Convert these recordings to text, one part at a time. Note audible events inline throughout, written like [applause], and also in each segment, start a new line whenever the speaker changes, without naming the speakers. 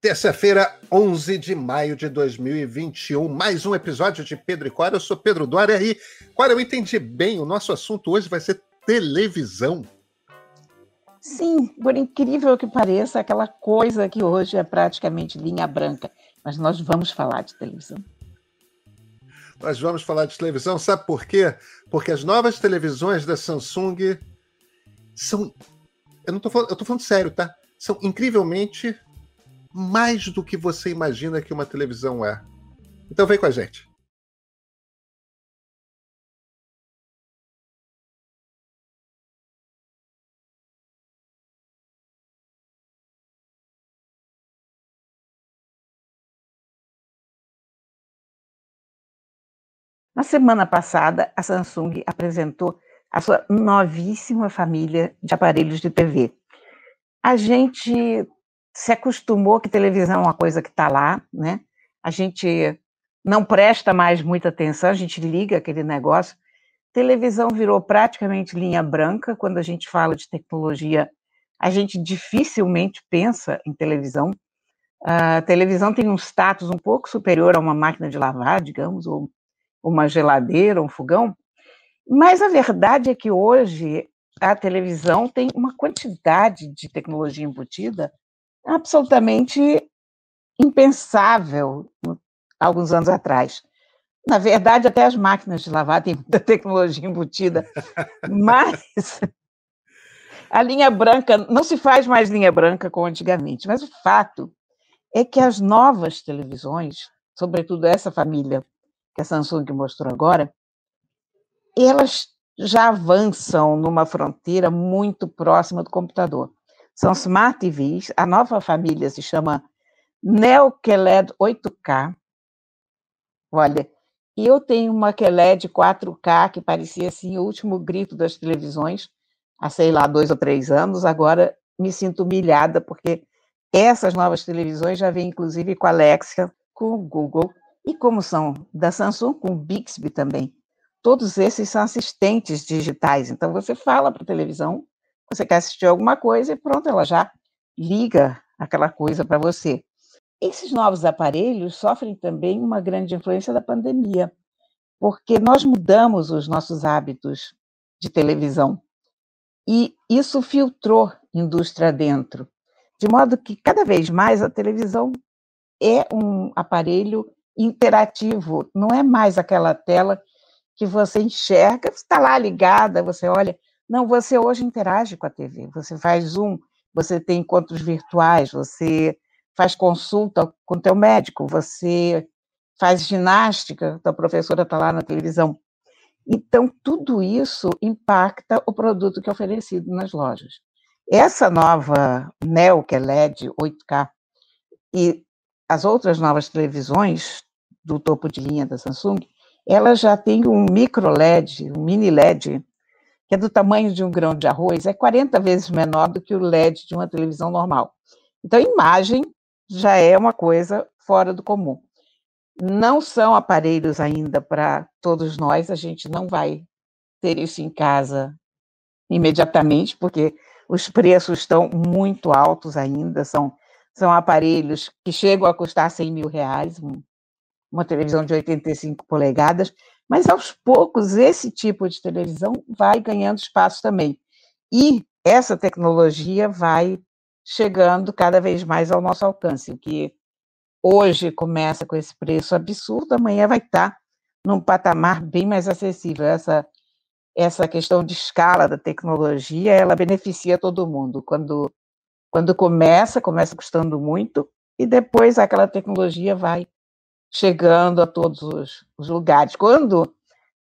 Terça-feira, 11 de maio de 2021, mais um episódio de Pedro e Cora. Eu sou Pedro Dória e, Cora, eu entendi bem, o nosso assunto hoje vai ser televisão.
Sim, por incrível que pareça, aquela coisa que hoje é praticamente linha branca, mas nós vamos falar de televisão.
Nós vamos falar de televisão, sabe por quê? Porque as novas televisões da Samsung são. Eu não tô falando, eu tô falando sério, tá? São incrivelmente mais do que você imagina que uma televisão é. Então vem com a gente.
Na semana passada, a Samsung apresentou a sua novíssima família de aparelhos de TV. A gente se acostumou que televisão é uma coisa que está lá, né? A gente não presta mais muita atenção, a gente liga aquele negócio. Televisão virou praticamente linha branca quando a gente fala de tecnologia. A gente dificilmente pensa em televisão. A televisão tem um status um pouco superior a uma máquina de lavar, digamos, ou uma geladeira, um fogão. Mas a verdade é que hoje a televisão tem uma quantidade de tecnologia embutida absolutamente impensável alguns anos atrás. Na verdade, até as máquinas de lavar têm muita [laughs] tecnologia embutida, mas [laughs] a linha branca não se faz mais linha branca como antigamente. Mas o fato é que as novas televisões, sobretudo essa família que a Samsung mostrou agora, elas já avançam numa fronteira muito próxima do computador. São Smart TVs, a nova família se chama Neo QLED 8K. Olha, eu tenho uma QLED 4K que parecia assim o último grito das televisões, há sei lá, dois ou três anos. Agora me sinto humilhada porque essas novas televisões já vêm inclusive com a Alexa, com o Google e como são da Samsung, com o Bixby também. Todos esses são assistentes digitais. Então você fala para a televisão você quer assistir alguma coisa e pronto, ela já liga aquela coisa para você. Esses novos aparelhos sofrem também uma grande influência da pandemia, porque nós mudamos os nossos hábitos de televisão e isso filtrou indústria dentro, de modo que cada vez mais a televisão é um aparelho interativo, não é mais aquela tela que você enxerga, está lá ligada, você olha, não, você hoje interage com a TV, você faz Zoom, você tem encontros virtuais, você faz consulta com o teu médico, você faz ginástica, a professora está lá na televisão. Então, tudo isso impacta o produto que é oferecido nas lojas. Essa nova Neo, que é LED 8K, e as outras novas televisões do topo de linha da Samsung, elas já têm um micro LED, um mini LED, que é do tamanho de um grão de arroz, é 40 vezes menor do que o LED de uma televisão normal. Então, imagem já é uma coisa fora do comum. Não são aparelhos ainda para todos nós, a gente não vai ter isso em casa imediatamente, porque os preços estão muito altos ainda, são, são aparelhos que chegam a custar 100 mil reais, uma televisão de 85 polegadas, mas aos poucos esse tipo de televisão vai ganhando espaço também. E essa tecnologia vai chegando cada vez mais ao nosso alcance, o que hoje começa com esse preço absurdo, amanhã vai estar num patamar bem mais acessível. Essa essa questão de escala da tecnologia, ela beneficia todo mundo. Quando quando começa, começa custando muito e depois aquela tecnologia vai chegando a todos os, os lugares. Quando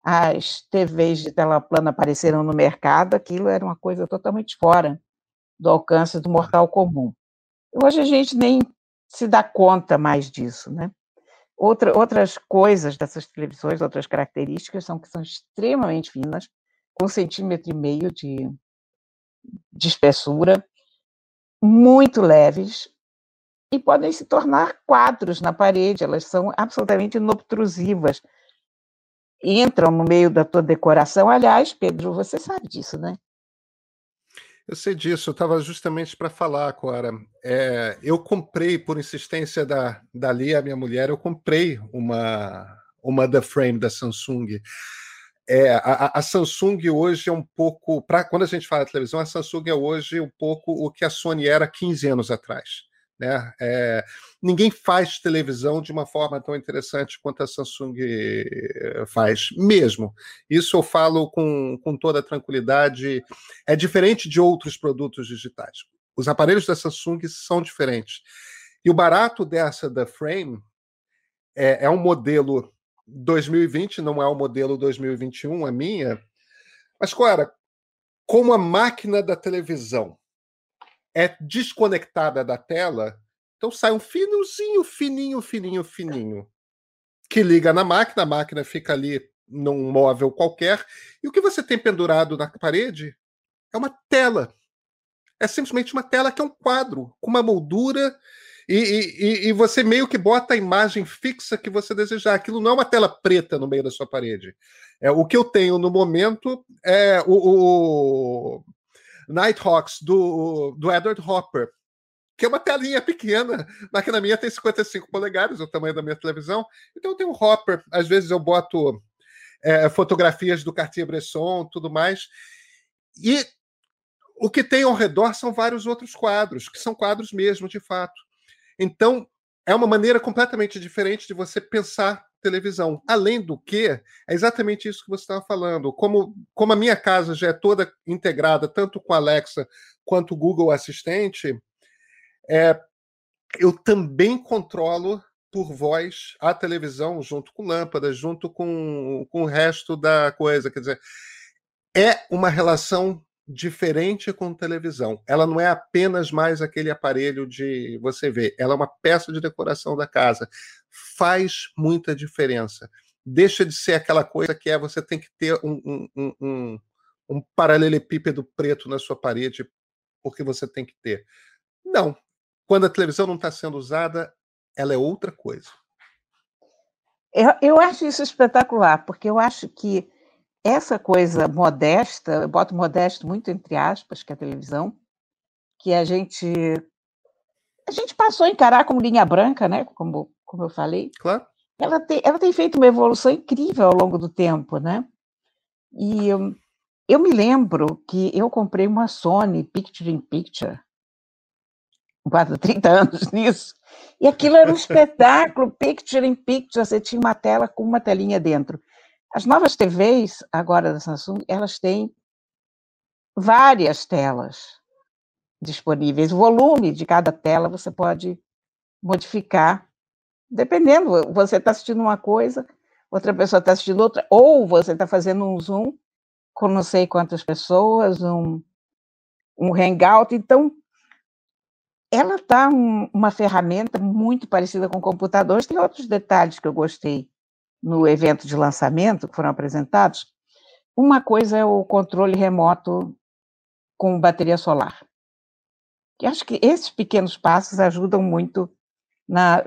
as TVs de tela plana apareceram no mercado, aquilo era uma coisa totalmente fora do alcance do mortal comum. Hoje a gente nem se dá conta mais disso, né? Outra, outras coisas dessas televisões, outras características, são que são extremamente finas, com um centímetro e meio de, de espessura, muito leves, e podem se tornar quadros na parede, elas são absolutamente inobtrusivas. Entram no meio da tua decoração. Aliás, Pedro, você sabe disso, né?
Eu sei disso, eu estava justamente para falar, Cora. É, eu comprei, por insistência da, da minha mulher, eu comprei uma, uma The Frame da Samsung. É, a, a, Samsung hoje é um pouco. Pra, quando a gente fala de televisão, a Samsung é hoje um pouco o que a Sony era 15 anos atrás. Né? É, ninguém faz televisão de uma forma tão interessante quanto a Samsung eh, faz, mesmo. Isso eu falo com, com toda tranquilidade. É diferente de outros produtos digitais. Os aparelhos da Samsung são diferentes. E o barato dessa da Frame é, é um modelo 2020, não é o modelo 2021, a minha. Mas, Cora, como a máquina da televisão é desconectada da tela, então sai um finozinho, fininho, fininho, fininho, que liga na máquina, a máquina fica ali num móvel qualquer, e o que você tem pendurado na parede é uma tela. É simplesmente uma tela que é um quadro, com uma moldura, e, e, e você meio que bota a imagem fixa que você desejar. Aquilo não é uma tela preta no meio da sua parede. É, o que eu tenho no momento é o, o Nighthawks do, do Edward Hopper, que é uma telinha pequena, mas que na minha tem 55 polegadas, o tamanho da minha televisão. Então tenho um Hopper, às vezes eu boto é, fotografias do Cartier-Bresson, tudo mais. E o que tem ao redor são vários outros quadros, que são quadros mesmo, de fato. Então, é uma maneira completamente diferente de você pensar televisão. Além do que, é exatamente isso que você estava falando. Como, como a minha casa já é toda integrada, tanto com a Alexa quanto o Google Assistente, é, eu também controlo por voz a televisão, junto com lâmpadas, junto com, com o resto da coisa. Quer dizer, é uma relação diferente com televisão. Ela não é apenas mais aquele aparelho de você ver, ela é uma peça de decoração da casa. Faz muita diferença. Deixa de ser aquela coisa que é você tem que ter um, um, um, um paralelepípedo preto na sua parede porque você tem que ter. Não. Quando a televisão não está sendo usada, ela é outra coisa.
Eu, eu acho isso espetacular, porque eu acho que essa coisa modesta, eu boto modesto muito entre aspas, que é a televisão, que a gente a gente passou a encarar como linha branca, né? Como, como eu falei.
Claro.
Ela tem, ela tem feito uma evolução incrível ao longo do tempo, né? E eu, eu me lembro que eu comprei uma Sony Picture in Picture, quase 30 anos [laughs] nisso, e aquilo era um espetáculo, Picture in Picture, você tinha uma tela com uma telinha dentro. As novas TVs, agora da Samsung, elas têm várias telas disponíveis. O volume de cada tela você pode modificar, dependendo. Você está assistindo uma coisa, outra pessoa está assistindo outra, ou você está fazendo um Zoom com não sei quantas pessoas, um, um Hangout. Então, ela está um, uma ferramenta muito parecida com computadores. Tem outros detalhes que eu gostei no evento de lançamento que foram apresentados, uma coisa é o controle remoto com bateria solar. E acho que esses pequenos passos ajudam muito na,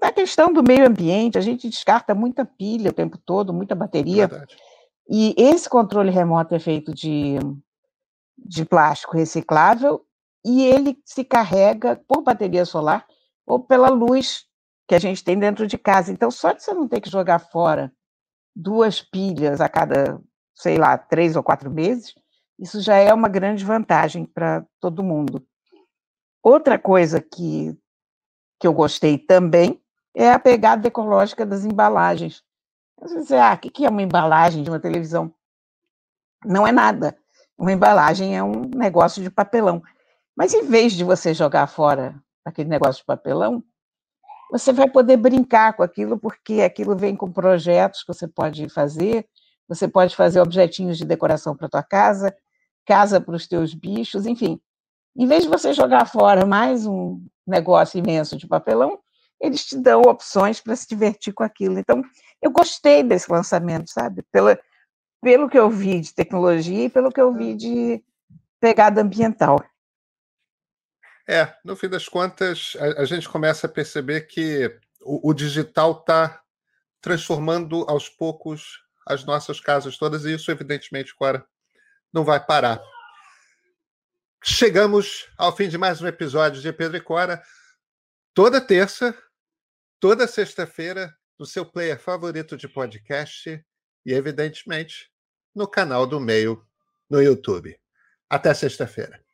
na questão do meio ambiente. A gente descarta muita pilha o tempo todo, muita bateria. Verdade. E esse controle remoto é feito de, de plástico reciclável e ele se carrega por bateria solar ou pela luz que a gente tem dentro de casa. Então, só de você não ter que jogar fora duas pilhas a cada, sei lá, três ou quatro meses, isso já é uma grande vantagem para todo mundo. Outra coisa que, que eu gostei também é a pegada ecológica das embalagens. Você diz, ah, o que é uma embalagem de uma televisão? Não é nada. Uma embalagem é um negócio de papelão. Mas em vez de você jogar fora aquele negócio de papelão, você vai poder brincar com aquilo, porque aquilo vem com projetos que você pode fazer, você pode fazer objetinhos de decoração para tua casa, casa para os teus bichos, enfim. Em vez de você jogar fora mais um negócio imenso de papelão, eles te dão opções para se divertir com aquilo. Então, eu gostei desse lançamento, sabe? Pela, pelo que eu vi de tecnologia e pelo que eu vi de pegada ambiental.
É, no fim das contas, a, a gente começa a perceber que o, o digital está transformando aos poucos as nossas casas todas, e isso, evidentemente, agora não vai parar. Chegamos ao fim de mais um episódio de Pedro e Cora. Toda terça, toda sexta-feira, no seu player favorito de podcast e, evidentemente, no canal do Meio no YouTube. Até sexta-feira.